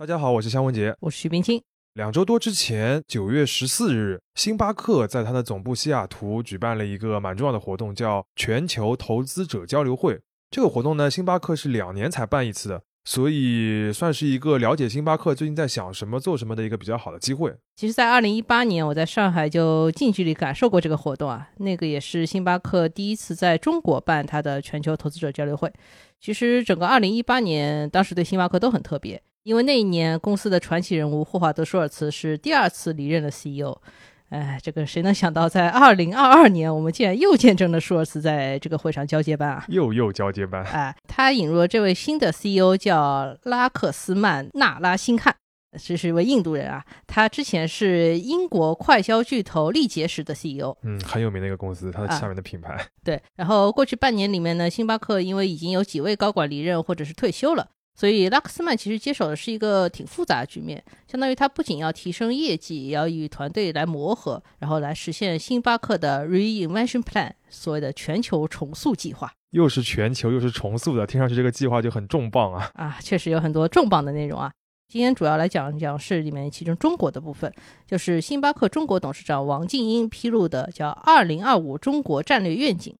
大家好，我是香文杰，我是徐冰清。两周多之前，九月十四日，星巴克在它的总部西雅图举办了一个蛮重要的活动，叫全球投资者交流会。这个活动呢，星巴克是两年才办一次的，所以算是一个了解星巴克最近在想什么、做什么的一个比较好的机会。其实，在二零一八年，我在上海就近距离感受过这个活动啊，那个也是星巴克第一次在中国办它的全球投资者交流会。其实，整个二零一八年，当时对星巴克都很特别。因为那一年公司的传奇人物霍华德·舒尔茨是第二次离任了 CEO，哎，这个谁能想到，在二零二二年，我们竟然又见证了舒尔茨在这个会上交接班啊！又又交接班，哎，他引入了这位新的 CEO，叫拉克斯曼·纳拉辛汉，这是一位印度人啊。他之前是英国快消巨头力杰时的 CEO，嗯，很有名的一个公司，它的下面的品牌。对，然后过去半年里面呢，星巴克因为已经有几位高管离任或者是退休了。所以拉克斯曼其实接手的是一个挺复杂的局面，相当于他不仅要提升业绩，也要与团队来磨合，然后来实现星巴克的 Reinvention Plan，所谓的全球重塑计划。又是全球又是重塑的，听上去这个计划就很重磅啊！啊，确实有很多重磅的内容啊。今天主要来讲讲是里面其中中国的部分，就是星巴克中国董事长王静英披露的叫“二零二五中国战略愿景”。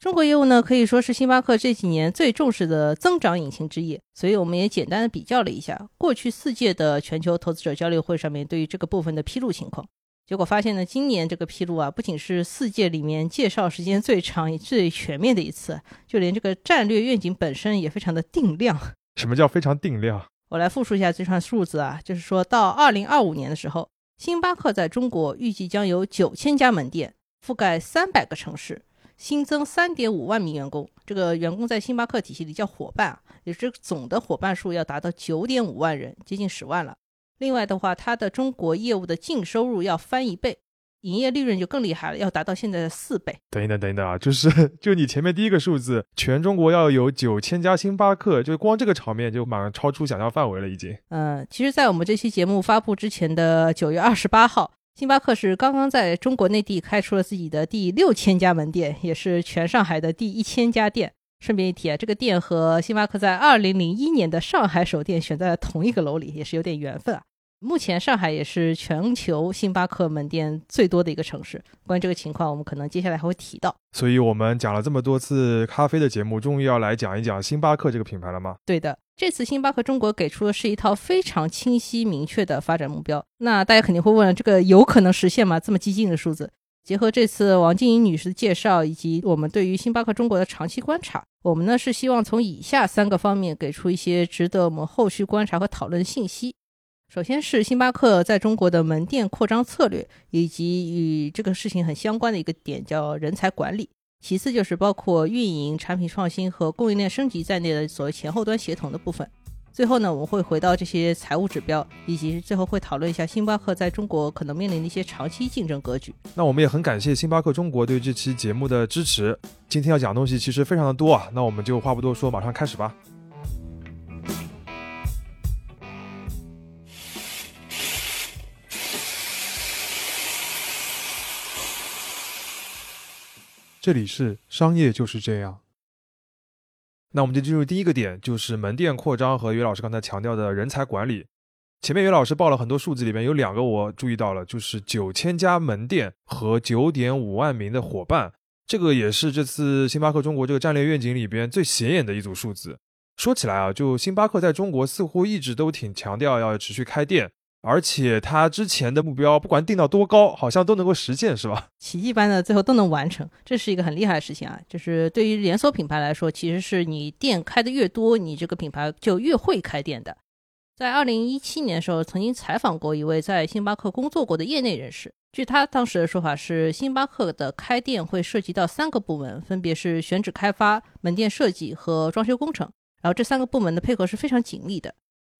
中国业务呢，可以说是星巴克这几年最重视的增长引擎之一，所以我们也简单的比较了一下过去四届的全球投资者交流会上面对于这个部分的披露情况，结果发现呢，今年这个披露啊，不仅是四届里面介绍时间最长、最全面的一次，就连这个战略愿景本身也非常的定量。什么叫非常定量？我来复述一下这串数字啊，就是说到二零二五年的时候，星巴克在中国预计将有九千家门店，覆盖三百个城市。新增三点五万名员工，这个员工在星巴克体系里叫伙伴啊，也是总的伙伴数要达到九点五万人，接近十万了。另外的话，它的中国业务的净收入要翻一倍，营业利润就更厉害了，要达到现在的四倍。等一等，等一等啊，就是 就你前面第一个数字，全中国要有九千家星巴克，就光这个场面就马上超出想象范围了，已经。嗯，其实，在我们这期节目发布之前的九月二十八号。星巴克是刚刚在中国内地开出了自己的第六千家门店，也是全上海的第一千家店。顺便一提啊，这个店和星巴克在二零零一年的上海首店选在了同一个楼里，也是有点缘分啊。目前上海也是全球星巴克门店最多的一个城市。关于这个情况，我们可能接下来还会提到。所以我们讲了这么多次咖啡的节目，终于要来讲一讲星巴克这个品牌了吗？对的。这次星巴克中国给出的是一套非常清晰明确的发展目标。那大家肯定会问，这个有可能实现吗？这么激进的数字？结合这次王静怡女士的介绍，以及我们对于星巴克中国的长期观察，我们呢是希望从以下三个方面给出一些值得我们后续观察和讨论的信息。首先是星巴克在中国的门店扩张策略，以及与这个事情很相关的一个点，叫人才管理。其次就是包括运营、产品创新和供应链升级在内的所谓前后端协同的部分。最后呢，我们会回到这些财务指标，以及最后会讨论一下星巴克在中国可能面临的一些长期竞争格局。那我们也很感谢星巴克中国对这期节目的支持。今天要讲的东西其实非常的多啊，那我们就话不多说，马上开始吧。这里是商业就是这样。那我们就进入第一个点，就是门店扩张和于老师刚才强调的人才管理。前面于老师报了很多数字，里面有两个我注意到了，就是九千家门店和九点五万名的伙伴，这个也是这次星巴克中国这个战略愿景里边最显眼的一组数字。说起来啊，就星巴克在中国似乎一直都挺强调要持续开店。而且他之前的目标，不管定到多高，好像都能够实现，是吧？奇迹般的最后都能完成，这是一个很厉害的事情啊！就是对于连锁品牌来说，其实是你店开的越多，你这个品牌就越会开店的。在二零一七年的时候，曾经采访过一位在星巴克工作过的业内人士，据他当时的说法是，星巴克的开店会涉及到三个部门，分别是选址开发、门店设计和装修工程，然后这三个部门的配合是非常紧密的。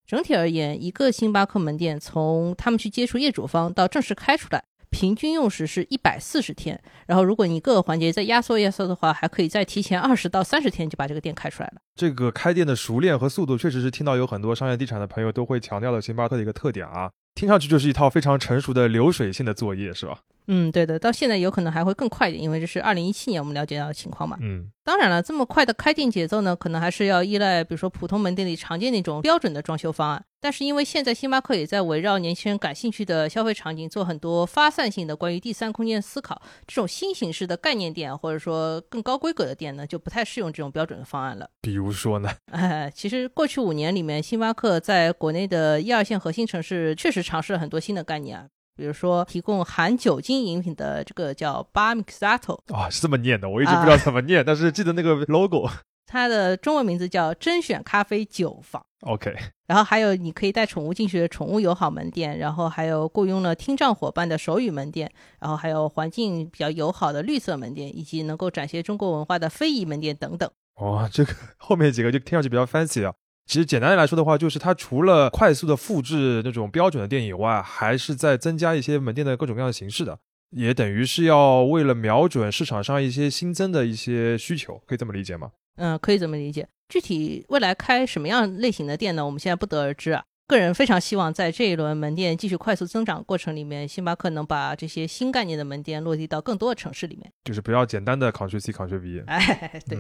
整体而言，一个星巴克门店从他们去接触业主方到正式开出来，平均用时是一百四十天。然后，如果你各个环节再压缩压缩的话，还可以再提前二十到三十天就把这个店开出来了。这个开店的熟练和速度，确实是听到有很多商业地产的朋友都会强调的星巴克的一个特点啊。听上去就是一套非常成熟的流水线的作业，是吧？嗯，对的，到现在有可能还会更快一点，因为这是二零一七年我们了解到的情况嘛。嗯，当然了，这么快的开店节奏呢，可能还是要依赖，比如说普通门店里常见那种标准的装修方案。但是因为现在星巴克也在围绕年轻人感兴趣的消费场景做很多发散性的关于第三空间思考，这种新形式的概念店或者说更高规格的店呢，就不太适用这种标准的方案了。比如说呢？哎，其实过去五年里面，星巴克在国内的一二线核心城市确实尝试了很多新的概念啊。比如说，提供含酒精饮品的这个叫 Bar Mixato 啊，是这么念的，我一直不知道怎么念，但是记得那个 logo，它的中文名字叫甄选咖啡酒坊。OK，然后还有你可以带宠物进去的宠物友好门店，然后还有雇佣了听障伙伴的手语门店，然后还有环境比较友好的绿色门店，以及能够展现中国文化的非遗门店等等。哇，这个后面几个就听上去比较 fancy 啊。其实简单来说的话，就是它除了快速的复制那种标准的店以外，还是在增加一些门店的各种各样的形式的，也等于是要为了瞄准市场上一些新增的一些需求，可以这么理解吗？嗯，可以这么理解。具体未来开什么样类型的店呢？我们现在不得而知啊。个人非常希望在这一轮门店继续快速增长过程里面，星巴克能把这些新概念的门店落地到更多的城市里面，就是不要简单的 Ctrl C Ctrl V。哎，对。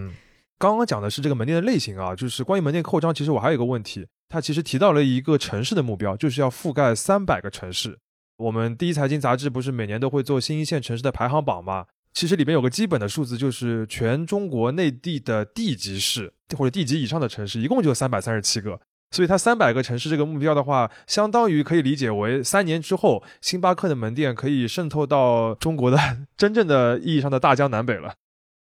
刚刚讲的是这个门店的类型啊，就是关于门店扩张，其实我还有一个问题，它其实提到了一个城市的目标，就是要覆盖三百个城市。我们第一财经杂志不是每年都会做新一线城市的排行榜吗？其实里面有个基本的数字，就是全中国内地的地级市或者地级以上的城市，一共就三百三十七个。所以它三百个城市这个目标的话，相当于可以理解为三年之后，星巴克的门店可以渗透到中国的 真正的意义上的大江南北了。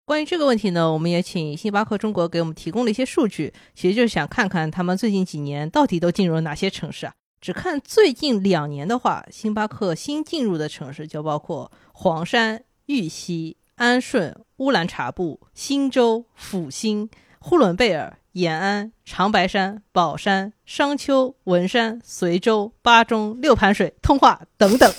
关于这个问题呢，我们也请星巴克中国给我们提供了一些数据，其实就是想看看他们最近几年到底都进入了哪些城市啊？只看最近两年的话，星巴克新进入的城市就包括黄山、玉溪、安顺、乌兰察布、新州、阜新、呼伦贝尔。延安、长白山、宝山、商丘、文山、随州、巴中、六盘水、通化等等，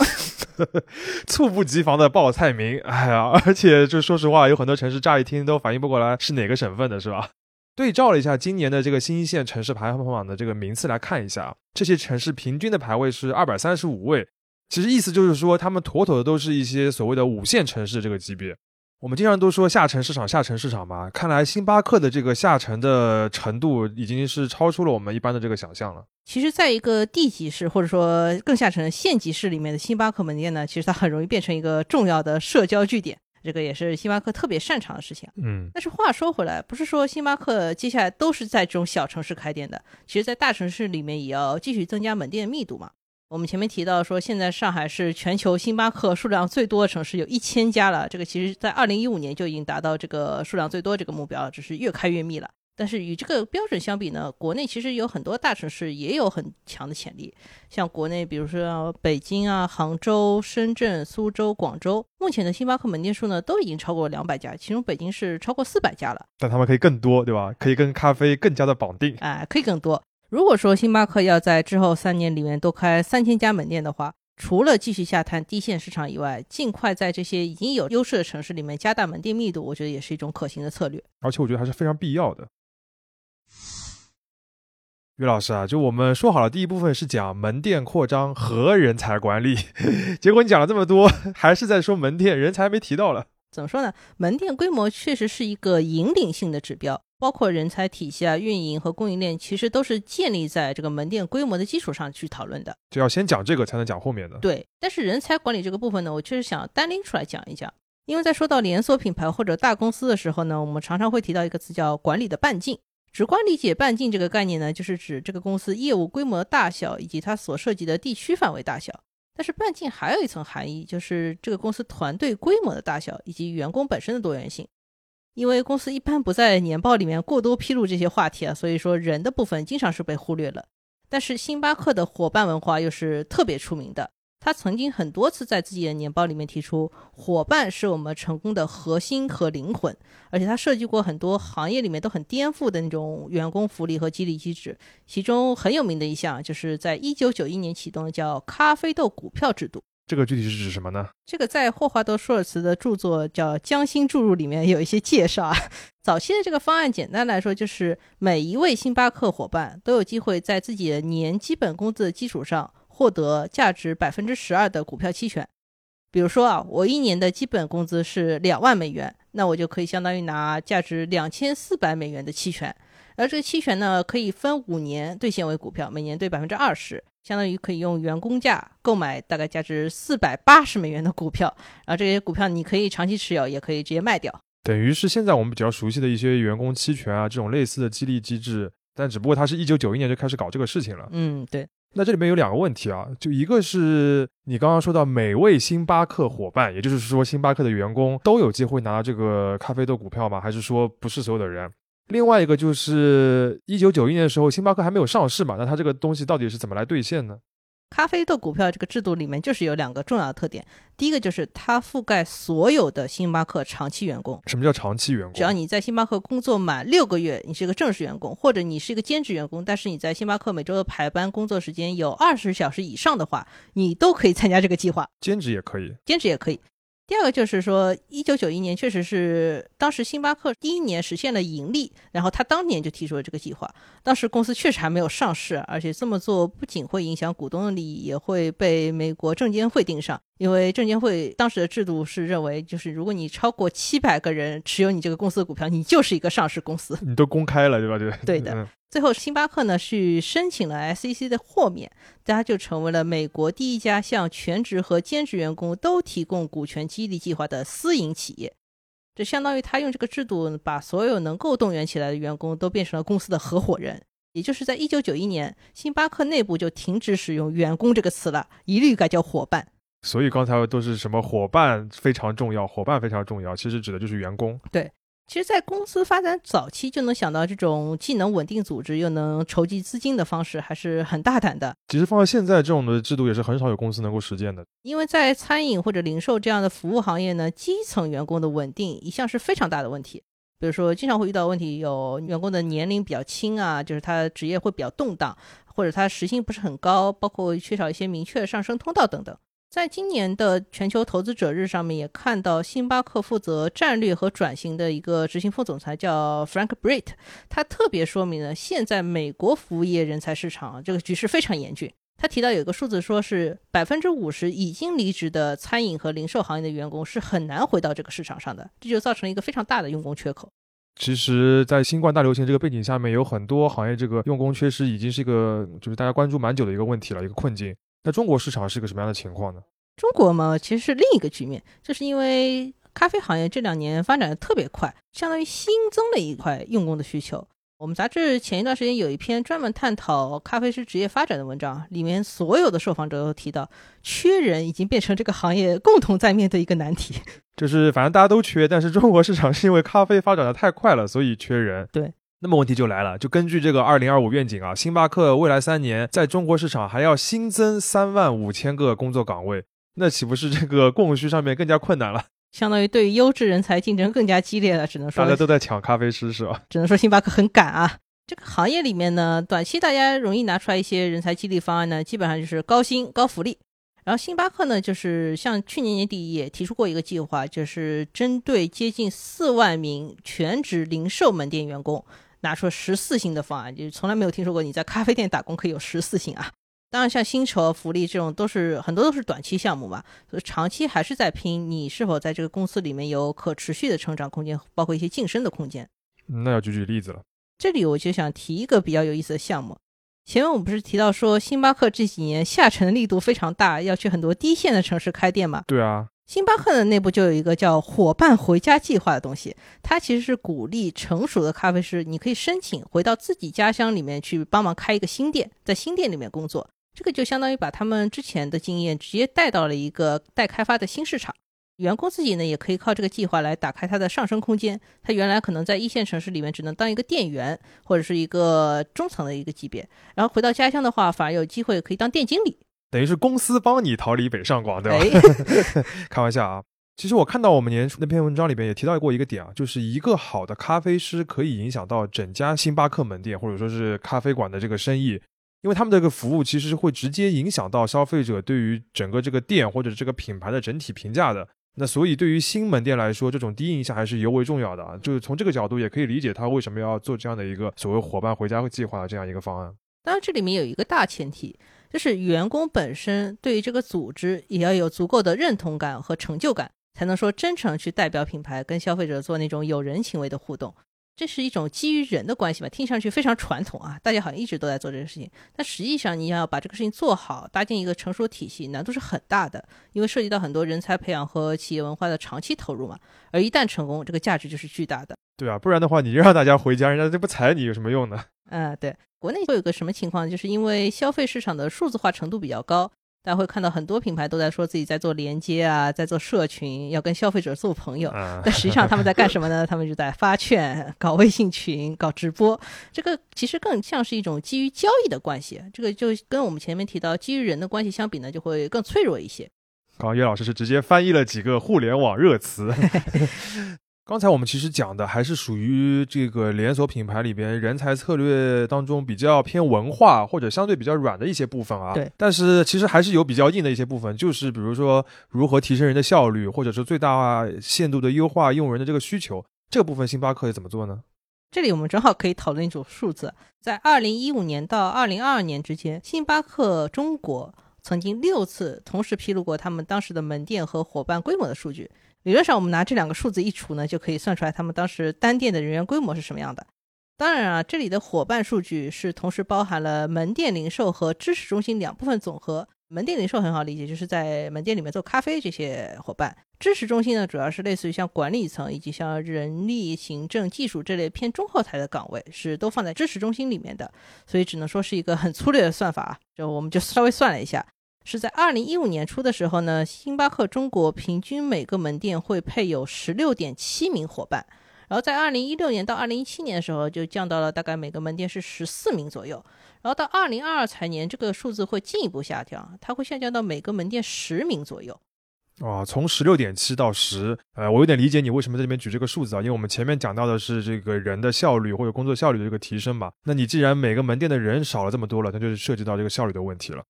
猝不及防的报菜名。哎呀，而且就说实话，有很多城市乍一听都反应不过来是哪个省份的，是吧？对照了一下今年的这个新一线城市排行榜的这个名次来看一下，这些城市平均的排位是二百三十五位，其实意思就是说，他们妥妥的都是一些所谓的五线城市这个级别。我们经常都说下沉市场，下沉市场嘛。看来星巴克的这个下沉的程度已经是超出了我们一般的这个想象了。其实，在一个地级市或者说更下沉的县级市里面的星巴克门店呢，其实它很容易变成一个重要的社交据点，这个也是星巴克特别擅长的事情。嗯，但是话说回来，不是说星巴克接下来都是在这种小城市开店的，其实，在大城市里面也要继续增加门店密度嘛。我们前面提到说，现在上海是全球星巴克数量最多的城市，有一千家了。这个其实，在二零一五年就已经达到这个数量最多这个目标，只是越开越密了。但是与这个标准相比呢，国内其实有很多大城市也有很强的潜力。像国内，比如说北京啊、杭州、深圳、苏州、广州，目前的星巴克门店数呢都已经超过两百家，其中北京是超过四百家了。但他们可以更多，对吧？可以跟咖啡更加的绑定。哎，可以更多。如果说星巴克要在之后三年里面多开三千家门店的话，除了继续下探低线市场以外，尽快在这些已经有优势的城市里面加大门店密度，我觉得也是一种可行的策略。而且我觉得还是非常必要的。于老师啊，就我们说好了，第一部分是讲门店扩张和人才管理，结果你讲了这么多，还是在说门店，人才没提到了。怎么说呢？门店规模确实是一个引领性的指标。包括人才体系啊、运营和供应链，其实都是建立在这个门店规模的基础上去讨论的。就要先讲这个，才能讲后面的。对，但是人才管理这个部分呢，我确实想单拎出来讲一讲。因为在说到连锁品牌或者大公司的时候呢，我们常常会提到一个词叫管理的半径。直观理解半径这个概念呢，就是指这个公司业务规模的大小以及它所涉及的地区范围大小。但是半径还有一层含义，就是这个公司团队规模的大小以及员工本身的多元性。因为公司一般不在年报里面过多披露这些话题啊，所以说人的部分经常是被忽略了。但是星巴克的伙伴文化又是特别出名的，他曾经很多次在自己的年报里面提出，伙伴是我们成功的核心和灵魂，而且他设计过很多行业里面都很颠覆的那种员工福利和激励机制，其中很有名的一项就是在一九九一年启动的叫咖啡豆股票制度。这个具体是指什么呢？这个在霍华德·舒尔茨的著作叫《将心注入》里面有一些介绍啊。早期的这个方案，简单来说就是每一位星巴克伙伴都有机会在自己的年基本工资的基础上获得价值百分之十二的股票期权。比如说啊，我一年的基本工资是两万美元，那我就可以相当于拿价值两千四百美元的期权，而这个期权呢，可以分五年兑现为股票，每年兑百分之二十，相当于可以用员工价购买大概价值四百八十美元的股票，然后这些股票你可以长期持有，也可以直接卖掉。等于是现在我们比较熟悉的一些员工期权啊，这种类似的激励机制，但只不过它是一九九一年就开始搞这个事情了。嗯，对。那这里面有两个问题啊，就一个是你刚刚说到每位星巴克伙伴，也就是说星巴克的员工都有机会拿到这个咖啡豆股票吗？还是说不是所有的人？另外一个就是一九九一年的时候，星巴克还没有上市嘛，那它这个东西到底是怎么来兑现呢？咖啡豆股票这个制度里面就是有两个重要的特点，第一个就是它覆盖所有的星巴克长期员工。什么叫长期员工？只要你在星巴克工作满六个月，你是一个正式员工，或者你是一个兼职员工，但是你在星巴克每周的排班工作时间有二十小时以上的话，你都可以参加这个计划。兼职也可以，兼职也可以。第二个就是说，一九九一年确实是当时星巴克第一年实现了盈利，然后他当年就提出了这个计划。当时公司确实还没有上市，而且这么做不仅会影响股东的利益，也会被美国证监会盯上。因为证监会当时的制度是认为，就是如果你超过七百个人持有你这个公司的股票，你就是一个上市公司。你都公开了，对吧？对对的。最后，星巴克呢是申请了 SEC 的豁免，它就成为了美国第一家向全职和兼职员工都提供股权激励计划的私营企业。这相当于他用这个制度把所有能够动员起来的员工都变成了公司的合伙人。也就是在一九九一年，星巴克内部就停止使用“员工”这个词了，一律改叫伙伴。所以刚才都是什么伙伴非常重要，伙伴非常重要，其实指的就是员工。对，其实，在公司发展早期就能想到这种既能稳定组织又能筹集资金的方式，还是很大胆的。其实放到现在，这种的制度也是很少有公司能够实践的。因为在餐饮或者零售这样的服务行业呢，基层员工的稳定一向是非常大的问题。比如说，经常会遇到问题，有员工的年龄比较轻啊，就是他职业会比较动荡，或者他时薪不是很高，包括缺少一些明确的上升通道等等。在今年的全球投资者日上面，也看到星巴克负责战略和转型的一个执行副总裁叫 Frank Britt，他特别说明了现在美国服务业人才市场这个局势非常严峻。他提到有一个数字，说是百分之五十已经离职的餐饮和零售行业的员工是很难回到这个市场上的，这就造成了一个非常大的用工缺口。其实，在新冠大流行这个背景下面，有很多行业这个用工缺失已经是一个就是大家关注蛮久的一个问题了，一个困境。那中国市场是个什么样的情况呢？中国嘛，其实是另一个局面，就是因为咖啡行业这两年发展的特别快，相当于新增了一块用工的需求。我们杂志前一段时间有一篇专门探讨咖啡师职业发展的文章，里面所有的受访者都提到，缺人已经变成这个行业共同在面对一个难题。就是反正大家都缺，但是中国市场是因为咖啡发展的太快了，所以缺人。对。那么问题就来了，就根据这个二零二五愿景啊，星巴克未来三年在中国市场还要新增三万五千个工作岗位，那岂不是这个 供需上面更加困难了？相当于对于优质人才竞争更加激烈了，只能说大家都在抢咖啡师是吧？只能说星巴克很赶啊。这个行业里面呢，短期大家容易拿出来一些人才激励方案呢，基本上就是高薪高福利。然后星巴克呢，就是像去年年底也提出过一个计划，就是针对接近四万名全职零售门店员工。拿出十四薪的方案，就是从来没有听说过你在咖啡店打工可以有十四薪啊！当然，像薪酬、福利这种都是很多都是短期项目嘛，所以长期还是在拼你是否在这个公司里面有可持续的成长空间，包括一些晋升的空间。那要举举例子了。这里我就想提一个比较有意思的项目。前面我们不是提到说星巴克这几年下沉的力度非常大，要去很多低线的城市开店嘛？对啊。星巴克的内部就有一个叫“伙伴回家计划”的东西，它其实是鼓励成熟的咖啡师，你可以申请回到自己家乡里面去帮忙开一个新店，在新店里面工作。这个就相当于把他们之前的经验直接带到了一个待开发的新市场。员工自己呢，也可以靠这个计划来打开他的上升空间。他原来可能在一线城市里面只能当一个店员或者是一个中层的一个级别，然后回到家乡的话，反而有机会可以当店经理。等于是公司帮你逃离北上广，对吧？开玩笑啊！其实我看到我们年初那篇文章里边也提到过一个点啊，就是一个好的咖啡师可以影响到整家星巴克门店或者说是咖啡馆的这个生意，因为他们这个服务其实会直接影响到消费者对于整个这个店或者这个品牌的整体评价的。那所以对于新门店来说，这种第一印象还是尤为重要的啊。就是从这个角度也可以理解他为什么要做这样的一个所谓伙伴回家计划的这样一个方案。当然，这里面有一个大前提。就是员工本身对于这个组织也要有足够的认同感和成就感，才能说真诚去代表品牌跟消费者做那种有人情味的互动。这是一种基于人的关系吧，听上去非常传统啊，大家好像一直都在做这个事情，但实际上你要把这个事情做好，搭建一个成熟体系，难度是很大的，因为涉及到很多人才培养和企业文化的长期投入嘛。而一旦成功，这个价值就是巨大的。对啊，不然的话，你让大家回家，人家就不睬你，有什么用呢？嗯，对，国内会有个什么情况，就是因为消费市场的数字化程度比较高。大家会看到很多品牌都在说自己在做连接啊，在做社群，要跟消费者做朋友。但实际上他们在干什么呢？他们就在发券、搞微信群、搞直播。这个其实更像是一种基于交易的关系。这个就跟我们前面提到基于人的关系相比呢，就会更脆弱一些。刚刚岳老师是直接翻译了几个互联网热词。刚才我们其实讲的还是属于这个连锁品牌里边人才策略当中比较偏文化或者相对比较软的一些部分啊。对。但是其实还是有比较硬的一些部分，就是比如说如何提升人的效率，或者是最大限度的优化用人的这个需求，这个部分星巴克怎么做呢？这里我们正好可以讨论一组数字，在二零一五年到二零二二年之间，星巴克中国曾经六次同时披露过他们当时的门店和伙伴规模的数据。理论上，我们拿这两个数字一除呢，就可以算出来他们当时单店的人员规模是什么样的。当然啊，这里的伙伴数据是同时包含了门店零售和知识中心两部分总和。门店零售很好理解，就是在门店里面做咖啡这些伙伴；知识中心呢，主要是类似于像管理层以及像人力、行政、技术这类偏中后台的岗位，是都放在知识中心里面的。所以只能说是一个很粗略的算法啊，就我们就稍微算了一下。是在二零一五年初的时候呢，星巴克中国平均每个门店会配有十六点七名伙伴，然后在二零一六年到二零一七年的时候就降到了大概每个门店是十四名左右，然后到二零二二财年这个数字会进一步下降，它会下降到每个门店十名左右。啊，从十六点七到十，呃，我有点理解你为什么在这边举这个数字啊，因为我们前面讲到的是这个人的效率或者工作效率的这个提升嘛，那你既然每个门店的人少了这么多了，那就是涉及到这个效率的问题了。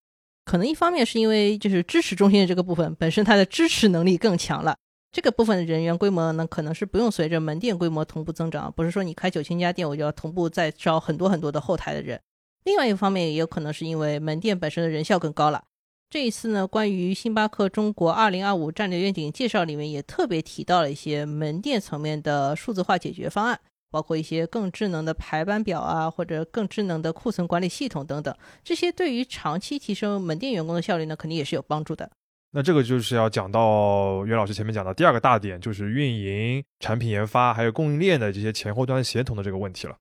可能一方面是因为就是支持中心的这个部分本身它的支持能力更强了，这个部分的人员规模呢可能是不用随着门店规模同步增长，不是说你开九千家店我就要同步再招很多很多的后台的人。另外一方面也有可能是因为门店本身的人效更高了。这一次呢，关于星巴克中国二零二五战略愿景介绍里面也特别提到了一些门店层面的数字化解决方案。包括一些更智能的排班表啊，或者更智能的库存管理系统等等，这些对于长期提升门店员工的效率呢，肯定也是有帮助的。那这个就是要讲到袁老师前面讲的第二个大点，就是运营、产品研发还有供应链的这些前后端协同的这个问题了。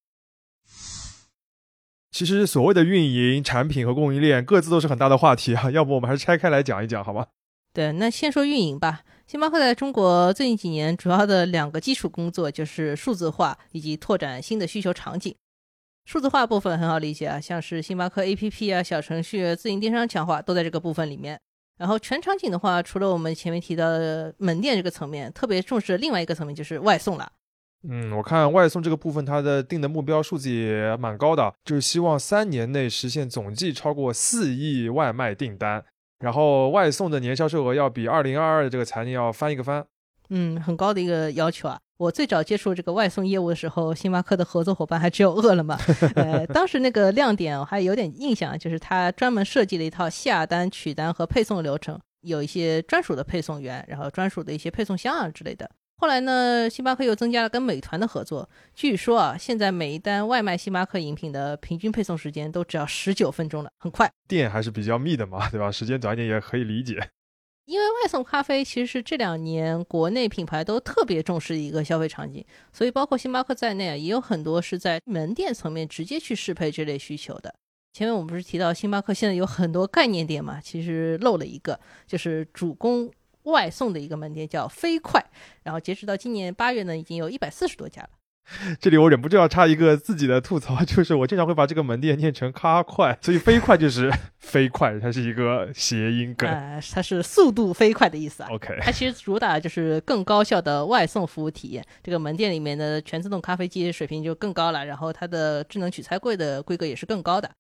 其实所谓的运营、产品和供应链各自都是很大的话题啊，要不我们还是拆开来讲一讲，好吗？对，那先说运营吧。星巴克在中国最近几年主要的两个基础工作就是数字化以及拓展新的需求场景。数字化部分很好理解啊，像是星巴克 APP 啊、小程序、自营电商强化都在这个部分里面。然后全场景的话，除了我们前面提到的门店这个层面，特别重视另外一个层面就是外送了。嗯，我看外送这个部分，它的定的目标数字也蛮高的，就是希望三年内实现总计超过四亿外卖订单。然后外送的年销售额要比二零二二的这个财年要翻一个番，嗯，很高的一个要求啊！我最早接触这个外送业务的时候，星巴克的合作伙伴还只有饿了么。呃，当时那个亮点我还有点印象，就是他专门设计了一套下单、取单和配送流程，有一些专属的配送员，然后专属的一些配送箱啊之类的。后来呢，星巴克又增加了跟美团的合作。据说啊，现在每一单外卖星巴克饮品的平均配送时间都只要十九分钟了，很快。店还是比较密的嘛，对吧？时间短一点也可以理解。因为外送咖啡其实是这两年国内品牌都特别重视的一个消费场景，所以包括星巴克在内啊，也有很多是在门店层面直接去适配这类需求的。前面我们不是提到星巴克现在有很多概念店嘛？其实漏了一个，就是主攻。外送的一个门店叫飞快，然后截止到今年八月呢，已经有一百四十多家了。这里我忍不住要插一个自己的吐槽，就是我经常会把这个门店念成咖快，所以飞快就是 飞快，它是一个谐音梗。呃，它是速度飞快的意思啊。OK，它其实主打就是更高效的外送服务体验。这个门店里面的全自动咖啡机水平就更高了，然后它的智能取餐柜的规格也是更高的。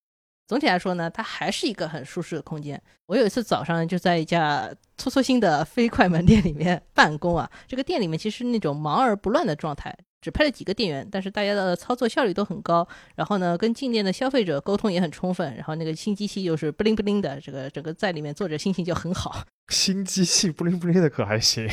总体来说呢，它还是一个很舒适的空间。我有一次早上就在一家搓搓新的 飞快门店里面办公啊，这个店里面其实那种忙而不乱的状态，只配了几个店员，但是大家的操作效率都很高，然后呢，跟进店的消费者沟通也很充分，然后那个新机器又是不灵不灵的，这个整个在里面坐着心情就很好。新机器不灵不灵的可还行，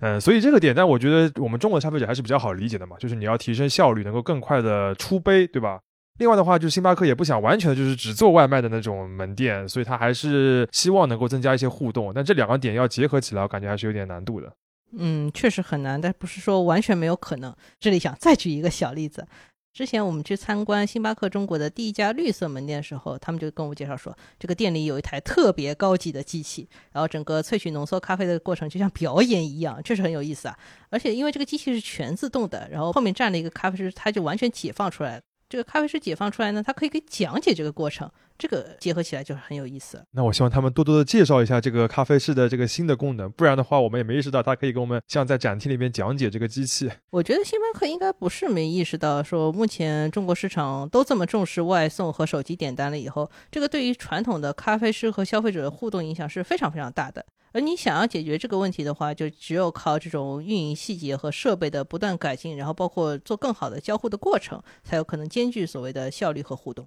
嗯，所以这个点，但我觉得我们中国消费者还是比较好理解的嘛，就是你要提升效率，能够更快的出杯，对吧？另外的话，就是星巴克也不想完全的就是只做外卖的那种门店，所以他还是希望能够增加一些互动。但这两个点要结合起来，我感觉还是有点难度的。嗯，确实很难，但不是说完全没有可能。这里想再举一个小例子，之前我们去参观星巴克中国的第一家绿色门店的时候，他们就跟我介绍说，这个店里有一台特别高级的机器，然后整个萃取浓缩咖啡的过程就像表演一样，确实很有意思啊。而且因为这个机器是全自动的，然后后面站了一个咖啡师，他就完全解放出来。这个咖啡师解放出来呢，他可以给讲解这个过程，这个结合起来就是很有意思。那我希望他们多多的介绍一下这个咖啡师的这个新的功能，不然的话，我们也没意识到他可以给我们像在展厅里面讲解这个机器。我觉得星巴克应该不是没意识到，说目前中国市场都这么重视外送和手机点单了以后，这个对于传统的咖啡师和消费者的互动影响是非常非常大的。而你想要解决这个问题的话，就只有靠这种运营细节和设备的不断改进，然后包括做更好的交互的过程，才有可能兼具所谓的效率和互动。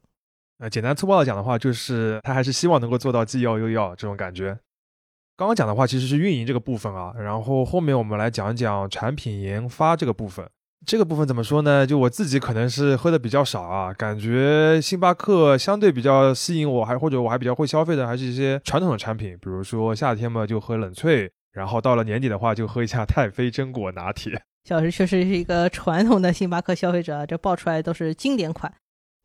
呃，简单粗暴的讲的话，就是他还是希望能够做到既要又要这种感觉。刚刚讲的话其实是运营这个部分啊，然后后面我们来讲一讲产品研发这个部分。这个部分怎么说呢？就我自己可能是喝的比较少啊，感觉星巴克相对比较吸引我，还或者我还比较会消费的，还是一些传统的产品，比如说夏天嘛就喝冷萃，然后到了年底的话就喝一下太妃榛果拿铁。小石确实是一个传统的星巴克消费者，这爆出来都是经典款。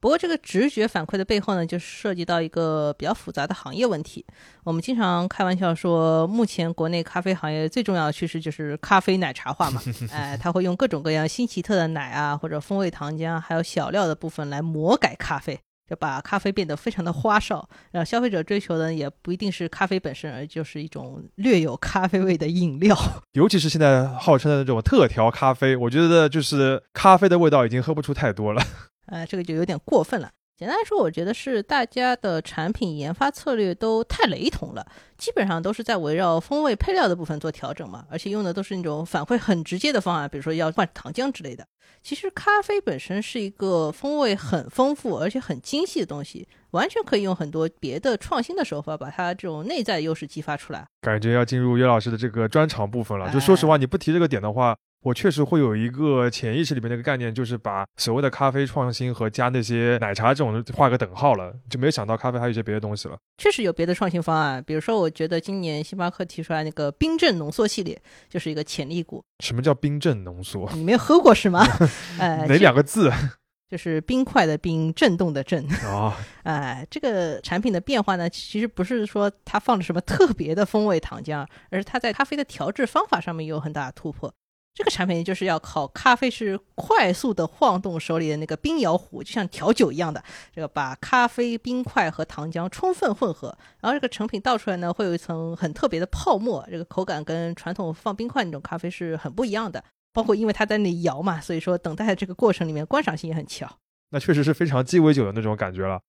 不过，这个直觉反馈的背后呢，就涉及到一个比较复杂的行业问题。我们经常开玩笑说，目前国内咖啡行业最重要的趋势就是咖啡奶茶化嘛。哎，他会用各种各样新奇特的奶啊，或者风味糖浆，还有小料的部分来魔改咖啡，就把咖啡变得非常的花哨。然后消费者追求的也不一定是咖啡本身，而就是一种略有咖啡味的饮料。尤其是现在号称的那种特调咖啡，我觉得就是咖啡的味道已经喝不出太多了。呃，这个就有点过分了。简单来说，我觉得是大家的产品研发策略都太雷同了，基本上都是在围绕风味配料的部分做调整嘛，而且用的都是那种反馈很直接的方案，比如说要换糖浆之类的。其实咖啡本身是一个风味很丰富而且很精细的东西，完全可以用很多别的创新的手法把它这种内在优势激发出来。感觉要进入岳老师的这个专场部分了。就说实话，你不提这个点的话。我确实会有一个潜意识里面的一个概念，就是把所谓的咖啡创新和加那些奶茶这种画个等号了，就没有想到咖啡还有一些别的东西了。确实有别的创新方案，比如说，我觉得今年星巴克提出来那个冰镇浓缩系列就是一个潜力股。什么叫冰镇浓缩？你没有喝过是吗？呃，哪两个字？就是冰块的冰，震动的震。哦，哎，这个产品的变化呢，其实不是说它放了什么特别的风味糖浆，而是它在咖啡的调制方法上面有很大的突破。这个产品就是要靠咖啡师快速的晃动手里的那个冰摇壶，就像调酒一样的，这个把咖啡冰块和糖浆充分混合，然后这个成品倒出来呢，会有一层很特别的泡沫，这个口感跟传统放冰块那种咖啡是很不一样的。包括因为它在那里摇嘛，所以说等待的这个过程里面观赏性也很强。那确实是非常鸡尾酒的那种感觉了。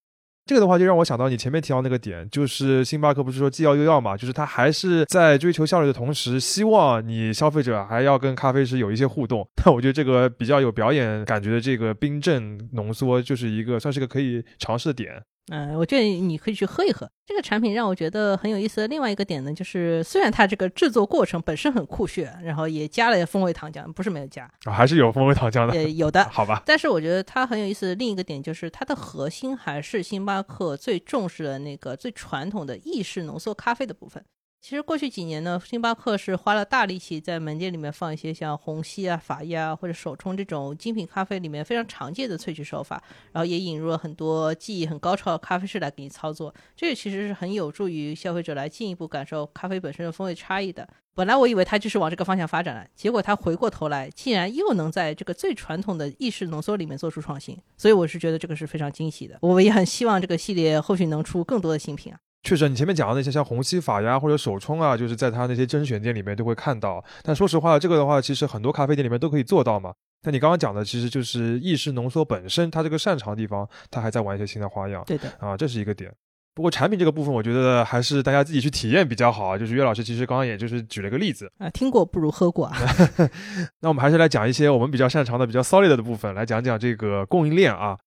这个的话就让我想到你前面提到那个点，就是星巴克不是说既要又要嘛，就是它还是在追求效率的同时，希望你消费者还要跟咖啡师有一些互动。但 我觉得这个比较有表演感觉的这个冰镇浓缩，就是一个算是个可以尝试的点。嗯，我建议你可以去喝一喝这个产品。让我觉得很有意思的另外一个点呢，就是虽然它这个制作过程本身很酷炫，然后也加了风味糖浆，不是没有加，还是有风味糖浆的，也有的，好吧。但是我觉得它很有意思的另一个点就是它的核心还是星巴克最重视的那个最传统的意式浓缩咖啡的部分。其实过去几年呢，星巴克是花了大力气在门店里面放一些像虹吸啊、法椰啊或者手冲这种精品咖啡里面非常常见的萃取手法，然后也引入了很多技艺很高超的咖啡师来给你操作。这个其实是很有助于消费者来进一步感受咖啡本身的风味差异的。本来我以为它就是往这个方向发展了，结果它回过头来竟然又能在这个最传统的意式浓缩里面做出创新，所以我是觉得这个是非常惊喜的。我也很希望这个系列后续能出更多的新品啊。确实，你前面讲的那些像虹吸法呀或者手冲啊，就是在它那些甄选店里面都会看到。但说实话，这个的话，其实很多咖啡店里面都可以做到嘛。但你刚刚讲的，其实就是意式浓缩本身它这个擅长的地方，它还在玩一些新的花样。对的，啊，这是一个点。不过产品这个部分，我觉得还是大家自己去体验比较好啊。就是岳老师其实刚刚也就是举了个例子啊，听过不如喝过啊。那我们还是来讲一些我们比较擅长的、比较 solid 的部分，来讲讲这个供应链啊。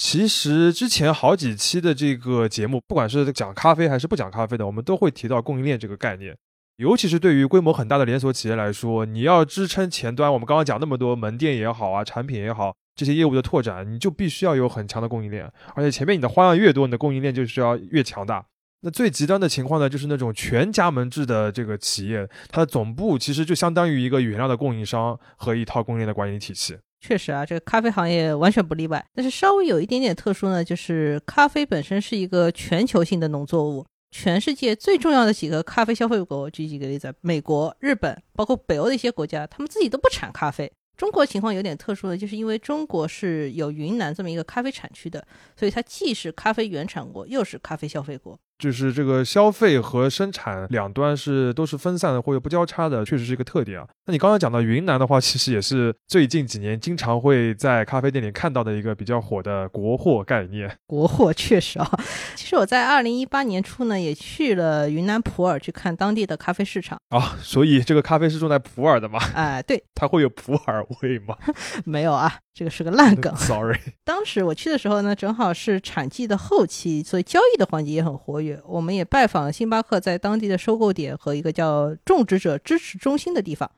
其实之前好几期的这个节目，不管是讲咖啡还是不讲咖啡的，我们都会提到供应链这个概念。尤其是对于规模很大的连锁企业来说，你要支撑前端，我们刚刚讲那么多门店也好啊，产品也好。这些业务的拓展，你就必须要有很强的供应链，而且前面你的花样越多，你的供应链就是要越强大。那最极端的情况呢，就是那种全加盟制的这个企业，它的总部其实就相当于一个原料的供应商和一套供应链的管理体系。确实啊，这个咖啡行业完全不例外。但是稍微有一点点特殊呢，就是咖啡本身是一个全球性的农作物，全世界最重要的几个咖啡消费国，举几个例子：美国、日本，包括北欧的一些国家，他们自己都不产咖啡。中国情况有点特殊的，就是因为中国是有云南这么一个咖啡产区的，所以它既是咖啡原产国，又是咖啡消费国。就是这个消费和生产两端是都是分散的或者不交叉的，确实是一个特点啊。那你刚刚讲到云南的话，其实也是最近几年经常会在咖啡店里看到的一个比较火的国货概念。国货确实啊，其实我在二零一八年初呢，也去了云南普洱去看当地的咖啡市场啊。所以这个咖啡是种在普洱的吗？哎，对，它会有普洱味吗？没有啊，这个是个烂梗。Sorry，当时我去的时候呢，正好是产季的后期，所以交易的环节也很活跃。我们也拜访了星巴克在当地的收购点和一个叫种植者支持中心的地方。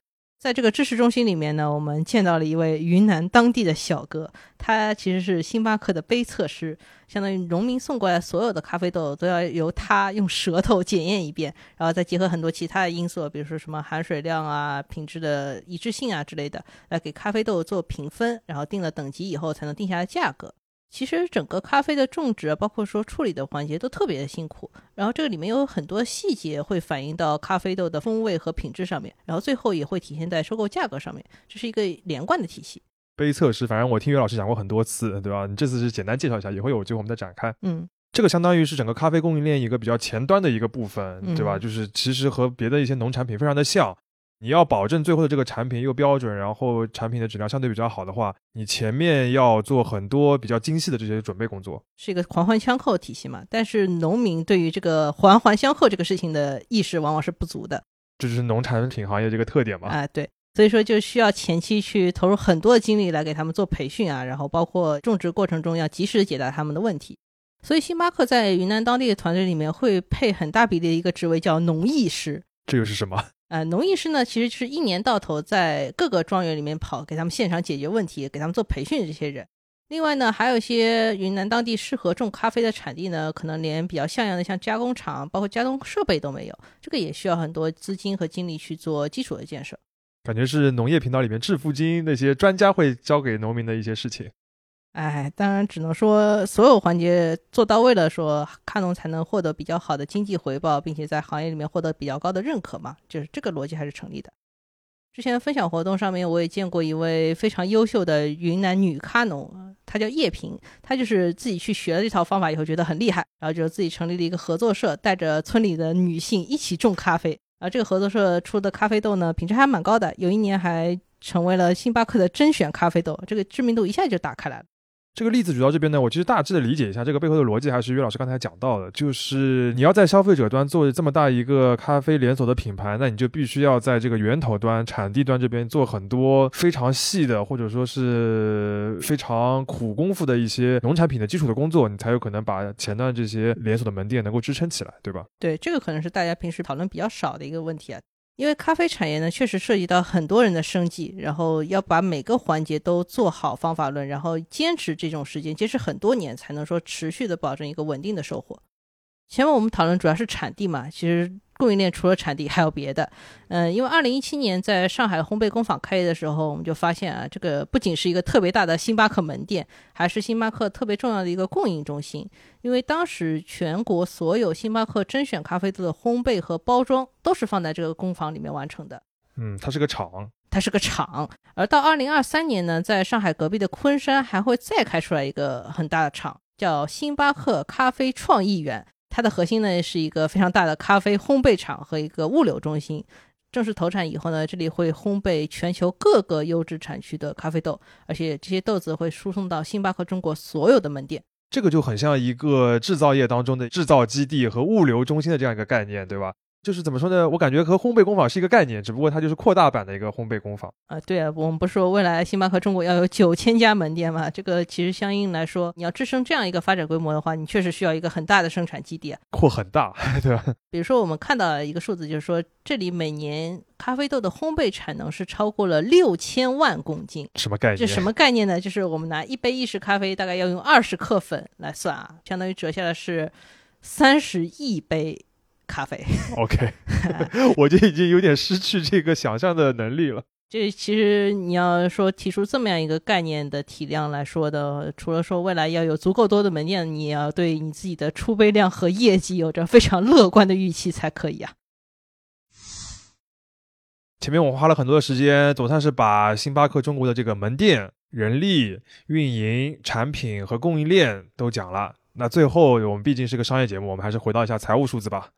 在这个知识中心里面呢，我们见到了一位云南当地的小哥，他其实是星巴克的杯测师，相当于农民送过来所有的咖啡豆都要由他用舌头检验一遍，然后再结合很多其他的因素，比如说什么含水量啊、品质的一致性啊之类的，来给咖啡豆做评分，然后定了等级以后才能定下来价格。其实整个咖啡的种植，包括说处理的环节都特别的辛苦，然后这个里面有很多细节会反映到咖啡豆的风味和品质上面，然后最后也会体现在收购价格上面，这是一个连贯的体系。杯测试，反正我听岳老师讲过很多次，对吧？你这次是简单介绍一下，以后有机会我们再展开。嗯，这个相当于是整个咖啡供应链一个比较前端的一个部分，对吧？就是其实和别的一些农产品非常的像。你要保证最后的这个产品又标准，然后产品的质量相对比较好的话，你前面要做很多比较精细的这些准备工作，是一个环环相扣体系嘛。但是农民对于这个环环相扣这个事情的意识往往是不足的，这就是农产品行业这个特点嘛。啊，对，所以说就需要前期去投入很多的精力来给他们做培训啊，然后包括种植过程中要及时的解答他们的问题。所以星巴克在云南当地的团队里面会配很大比例的一个职位叫农艺师，这又是什么？呃，农艺师呢，其实就是一年到头在各个庄园里面跑，给他们现场解决问题，给他们做培训的这些人。另外呢，还有一些云南当地适合种咖啡的产地呢，可能连比较像样的像加工厂，包括加工设备都没有，这个也需要很多资金和精力去做基础的建设。感觉是农业频道里面致富经那些专家会教给农民的一些事情。哎，当然只能说所有环节做到位了，说咖农才能获得比较好的经济回报，并且在行业里面获得比较高的认可嘛，就是这个逻辑还是成立的。之前分享活动上面，我也见过一位非常优秀的云南女咖农，她叫叶萍，她就是自己去学了这套方法以后觉得很厉害，然后就自己成立了一个合作社，带着村里的女性一起种咖啡。而，这个合作社出的咖啡豆呢，品质还蛮高的，有一年还成为了星巴克的甄选咖啡豆，这个知名度一下就打开来了。这个例子举到这边呢，我其实大致的理解一下这个背后的逻辑，还是于老师刚才讲到的，就是你要在消费者端做这么大一个咖啡连锁的品牌，那你就必须要在这个源头端、产地端这边做很多非常细的，或者说是非常苦功夫的一些农产品的基础的工作，你才有可能把前端这些连锁的门店能够支撑起来，对吧？对，这个可能是大家平时讨论比较少的一个问题啊。因为咖啡产业呢，确实涉及到很多人的生计，然后要把每个环节都做好方法论，然后坚持这种时间，坚持很多年，才能说持续的保证一个稳定的收获。前面我们讨论主要是产地嘛，其实。供应链除了产地还有别的，嗯，因为二零一七年在上海烘焙工坊开业的时候，我们就发现啊，这个不仅是一个特别大的星巴克门店，还是星巴克特别重要的一个供应中心。因为当时全国所有星巴克甄选咖啡豆的烘焙和包装都是放在这个工坊里面完成的。嗯，它是个厂，它是个厂。而到二零二三年呢，在上海隔壁的昆山还会再开出来一个很大的厂，叫星巴克咖啡创意园。它的核心呢是一个非常大的咖啡烘焙厂和一个物流中心。正式投产以后呢，这里会烘焙全球各个优质产区的咖啡豆，而且这些豆子会输送到星巴克中国所有的门店。这个就很像一个制造业当中的制造基地和物流中心的这样一个概念，对吧？就是怎么说呢？我感觉和烘焙工坊是一个概念，只不过它就是扩大版的一个烘焙工坊啊。对啊，我们不是说未来星巴克中国要有九千家门店嘛？这个其实相应来说，你要支撑这样一个发展规模的话，你确实需要一个很大的生产基地，扩很大，对吧？比如说我们看到一个数字，就是说这里每年咖啡豆的烘焙产能是超过了六千万公斤。什么概念？这什么概念呢？就是我们拿一杯意式咖啡大概要用二十克粉来算啊，相当于折下来是三十亿杯。咖啡，OK，我就已经有点失去这个想象的能力了。这其实你要说提出这么样一个概念的体量来说的，除了说未来要有足够多的门店，你要对你自己的出杯量和业绩有着非常乐观的预期才可以啊。前面我花了很多的时间，总算是把星巴克中国的这个门店、人力、运营、产品和供应链都讲了。那最后我们毕竟是个商业节目，我们还是回到一下财务数字吧。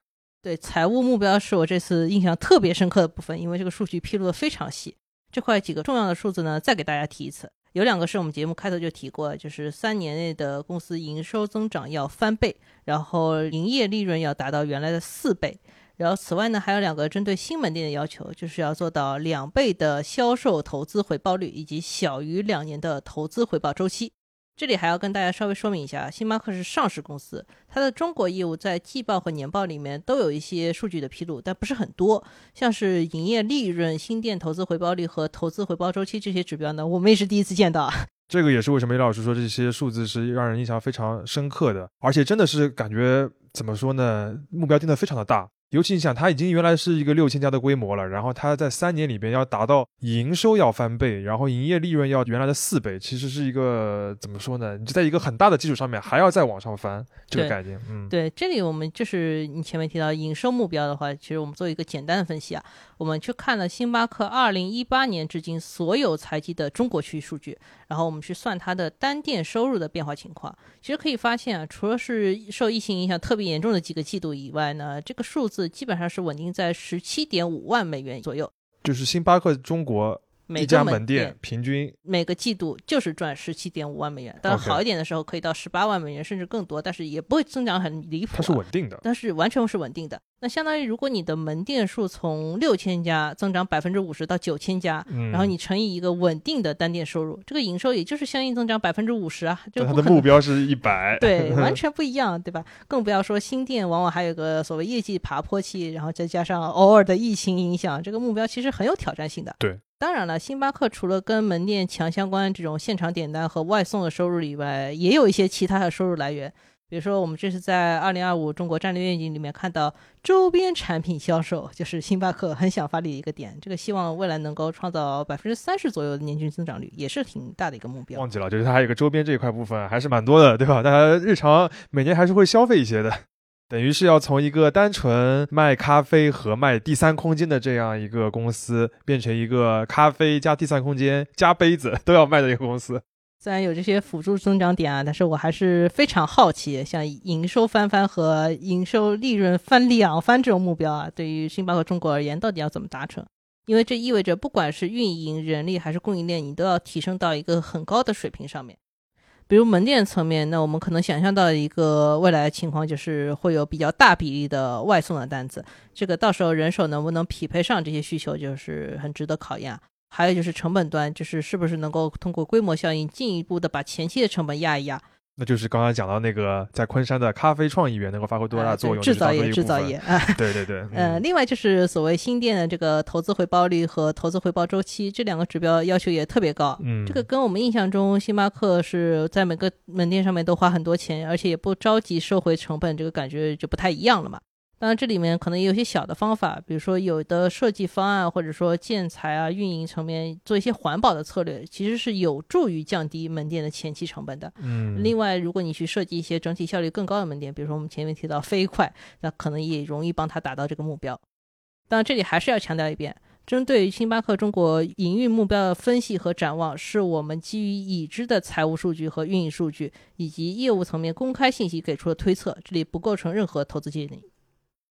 对财务目标是我这次印象特别深刻的部分，因为这个数据披露的非常细。这块几个重要的数字呢，再给大家提一次。有两个是我们节目开头就提过，就是三年内的公司营收增长要翻倍，然后营业利润要达到原来的四倍。然后此外呢，还有两个针对新门店的要求，就是要做到两倍的销售投资回报率，以及小于两年的投资回报周期。这里还要跟大家稍微说明一下，星巴克是上市公司，它的中国业务在季报和年报里面都有一些数据的披露，但不是很多。像是营业利润、新店投资回报率和投资回报周期这些指标呢，我们也是第一次见到。这个也是为什么李老师说这些数字是让人印象非常深刻的，而且真的是感觉怎么说呢？目标定的非常的大。尤其你想，它已经原来是一个六千家的规模了，然后它在三年里边要达到营收要翻倍，然后营业利润要原来的四倍，其实是一个怎么说呢？你就在一个很大的基础上面还要再往上翻，这个概念，嗯，对，这里我们就是你前面提到营收目标的话，其实我们做一个简单的分析啊，我们去看了星巴克二零一八年至今所有财季的中国区数据，然后我们去算它的单店收入的变化情况，其实可以发现啊，除了是受疫情影响特别严重的几个季度以外呢，这个数字。基本上是稳定在十七点五万美元左右，就是星巴克中国。每家门店平均每个季度就是赚十七点五万美元，当然好一点的时候可以到十八万美元，甚至更多，但是也不会增长很离谱。它是稳定的，但是完全是稳定的。那相当于如果你的门店数从六千家增长百分之五十到九千家，然后你乘以一个稳定的单店收入，这个营收也就是相应增长百分之五十啊。就它的目标是一百，对，完全不一样，对吧？更不要说新店，往往还有个所谓业绩爬坡期，然后再加上偶尔的疫情影响，这个目标其实很有挑战性的。对。当然了，星巴克除了跟门店强相关这种现场点单和外送的收入以外，也有一些其他的收入来源。比如说，我们这是在二零二五中国战略愿景里面看到周边产品销售，就是星巴克很想发力的一个点。这个希望未来能够创造百分之三十左右的年均增长率，也是挺大的一个目标。忘记了，就是它还有个周边这一块部分，还是蛮多的，对吧？大家日常每年还是会消费一些的。等于是要从一个单纯卖咖啡和卖第三空间的这样一个公司，变成一个咖啡加第三空间加杯子都要卖的一个公司。虽然有这些辅助增长点啊，但是我还是非常好奇，像营收翻番和营收利润翻两番这种目标啊，对于星巴克中国而言，到底要怎么达成？因为这意味着不管是运营、人力还是供应链，你都要提升到一个很高的水平上面。比如门店层面，那我们可能想象到一个未来情况，就是会有比较大比例的外送的单子。这个到时候人手能不能匹配上这些需求，就是很值得考验。还有就是成本端，就是是不是能够通过规模效应进一步的把前期的成本压一压。那就是刚刚讲到那个在昆山的咖啡创意园能够发挥多大作用？制造业，制造业 啊，对对对。呃，另外就是所谓新店的这个投资回报率和投资回报周期这两个指标要求也特别高。嗯，这个跟我们印象中星巴克是在每个门店上面都花很多钱，而且也不着急收回成本，这个感觉就不太一样了嘛。当然，这里面可能也有些小的方法，比如说有的设计方案，或者说建材啊、运营层面做一些环保的策略，其实是有助于降低门店的前期成本的。嗯，另外，如果你去设计一些整体效率更高的门店，比如说我们前面提到飞快，那可能也容易帮他达到这个目标。当然，这里还是要强调一遍，针对星巴克中国营运目标的分析和展望，是我们基于已知的财务数据和运营数据以及业务层面公开信息给出的推测，这里不构成任何投资建议。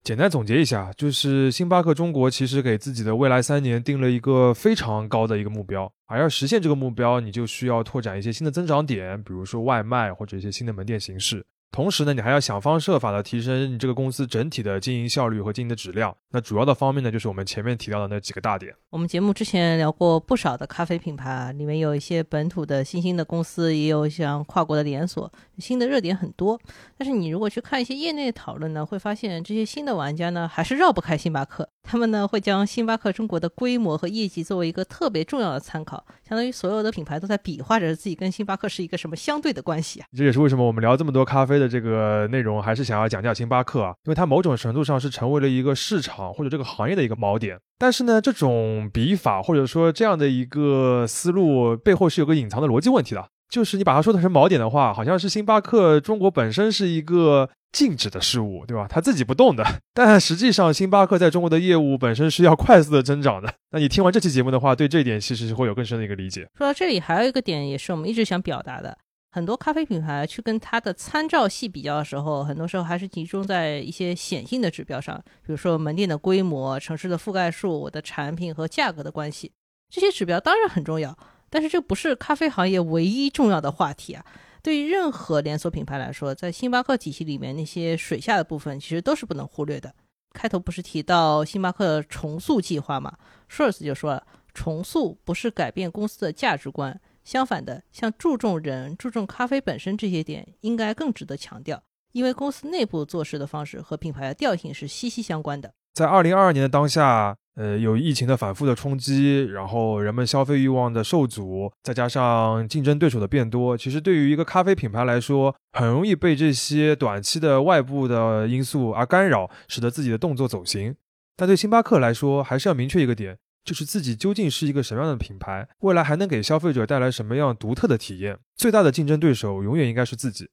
简单总结一下，就是星巴克中国其实给自己的未来三年定了一个非常高的一个目标，而要实现这个目标，你就需要拓展一些新的增长点，比如说外卖或者一些新的门店形式。同时呢，你还要想方设法的提升你这个公司整体的经营效率和经营的质量。那主要的方面呢，就是我们前面提到的那几个大点。我们节目之前聊过不少的咖啡品牌，里面有一些本土的新兴的公司，也有像跨国的连锁，新的热点很多。但是你如果去看一些业内讨论呢，会发现这些新的玩家呢，还是绕不开星巴克。他们呢会将星巴克中国的规模和业绩作为一个特别重要的参考，相当于所有的品牌都在比划着自己跟星巴克是一个什么相对的关系啊。这也是为什么我们聊这么多咖啡的的这个内容，还是想要讲讲星巴克啊，因为它某种程度上是成为了一个市场或者这个行业的一个锚点。但是呢，这种比法或者说这样的一个思路背后是有个隐藏的逻辑问题的，就是你把它说成锚点的话，好像是星巴克中国本身是一个。静止的事物，对吧？它自己不动的。但实际上，星巴克在中国的业务本身是要快速的增长的。那你听完这期节目的话，对这一点其实是会有更深的一个理解。说到这里，还有一个点也是我们一直想表达的：很多咖啡品牌去跟它的参照系比较的时候，很多时候还是集中在一些显性的指标上，比如说门店的规模、城市的覆盖数、我的产品和价格的关系。这些指标当然很重要，但是这不是咖啡行业唯一重要的话题啊。对于任何连锁品牌来说，在星巴克体系里面，那些水下的部分其实都是不能忽略的。开头不是提到星巴克重塑计划吗舒尔茨就说了，重塑不是改变公司的价值观，相反的，像注重人、注重咖啡本身这些点，应该更值得强调，因为公司内部做事的方式和品牌的调性是息息相关的。在二零二二年的当下。呃，有疫情的反复的冲击，然后人们消费欲望的受阻，再加上竞争对手的变多，其实对于一个咖啡品牌来说，很容易被这些短期的外部的因素而干扰，使得自己的动作走形。但对星巴克来说，还是要明确一个点，就是自己究竟是一个什么样的品牌，未来还能给消费者带来什么样独特的体验。最大的竞争对手永远应该是自己，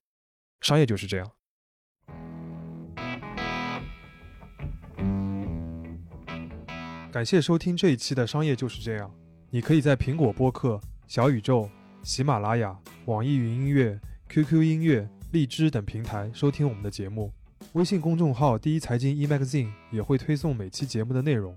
商业就是这样。感谢收听这一期的商业就是这样。你可以在苹果播客、小宇宙、喜马拉雅、网易云音乐、QQ 音乐、荔枝等平台收听我们的节目。微信公众号“第一财经 eMagazine” 也会推送每期节目的内容。